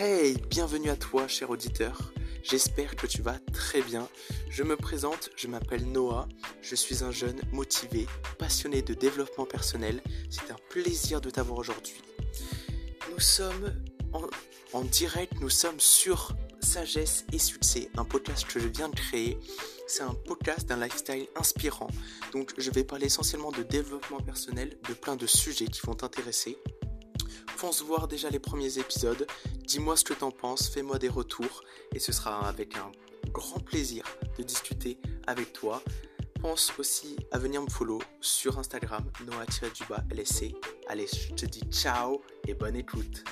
Hey, bienvenue à toi, cher auditeur. J'espère que tu vas très bien. Je me présente, je m'appelle Noah. Je suis un jeune motivé, passionné de développement personnel. C'est un plaisir de t'avoir aujourd'hui. Nous sommes en, direct, nous sommes sur Sagesse et Succès, un podcast que je viens de créer. C'est un podcast d'un lifestyle inspirant. Donc je vais parler essentiellement de développement personnel, de plein de sujets qui vont t'intéresser. Fonce voir déjà les premiers épisodes, dis-moi ce que t'en penses, fais-moi des retours et ce sera avec un grand plaisir de discuter avec toi. Pense aussi à venir me follow sur Instagram, noah-lsc. Allez, je te dis ciao et bonne écoute.